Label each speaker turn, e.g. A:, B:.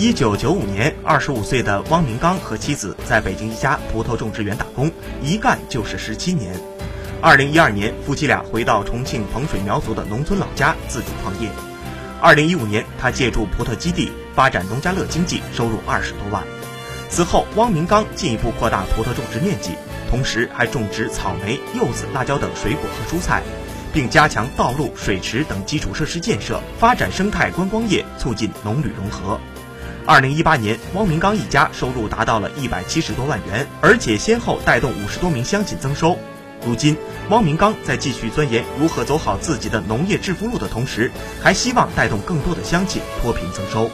A: 一九九五年，二十五岁的汪明刚和妻子在北京一家葡萄种植园打工，一干就是十七年。二零一二年，夫妻俩回到重庆彭水苗族的农村老家自主创业。二零一五年，他借助葡萄基地发展农家乐经济，收入二十多万。此后，汪明刚进一步扩大葡萄种植面积，同时还种植草莓、柚子、辣椒等水果和蔬菜，并加强道路、水池等基础设施建设，发展生态观光业，促进农旅融合。二零一八年，汪明刚一家收入达到了一百七十多万元，而且先后带动五十多名乡亲增收。如今，汪明刚在继续钻研如何走好自己的农业致富路的同时，还希望带动更多的乡亲脱贫增收。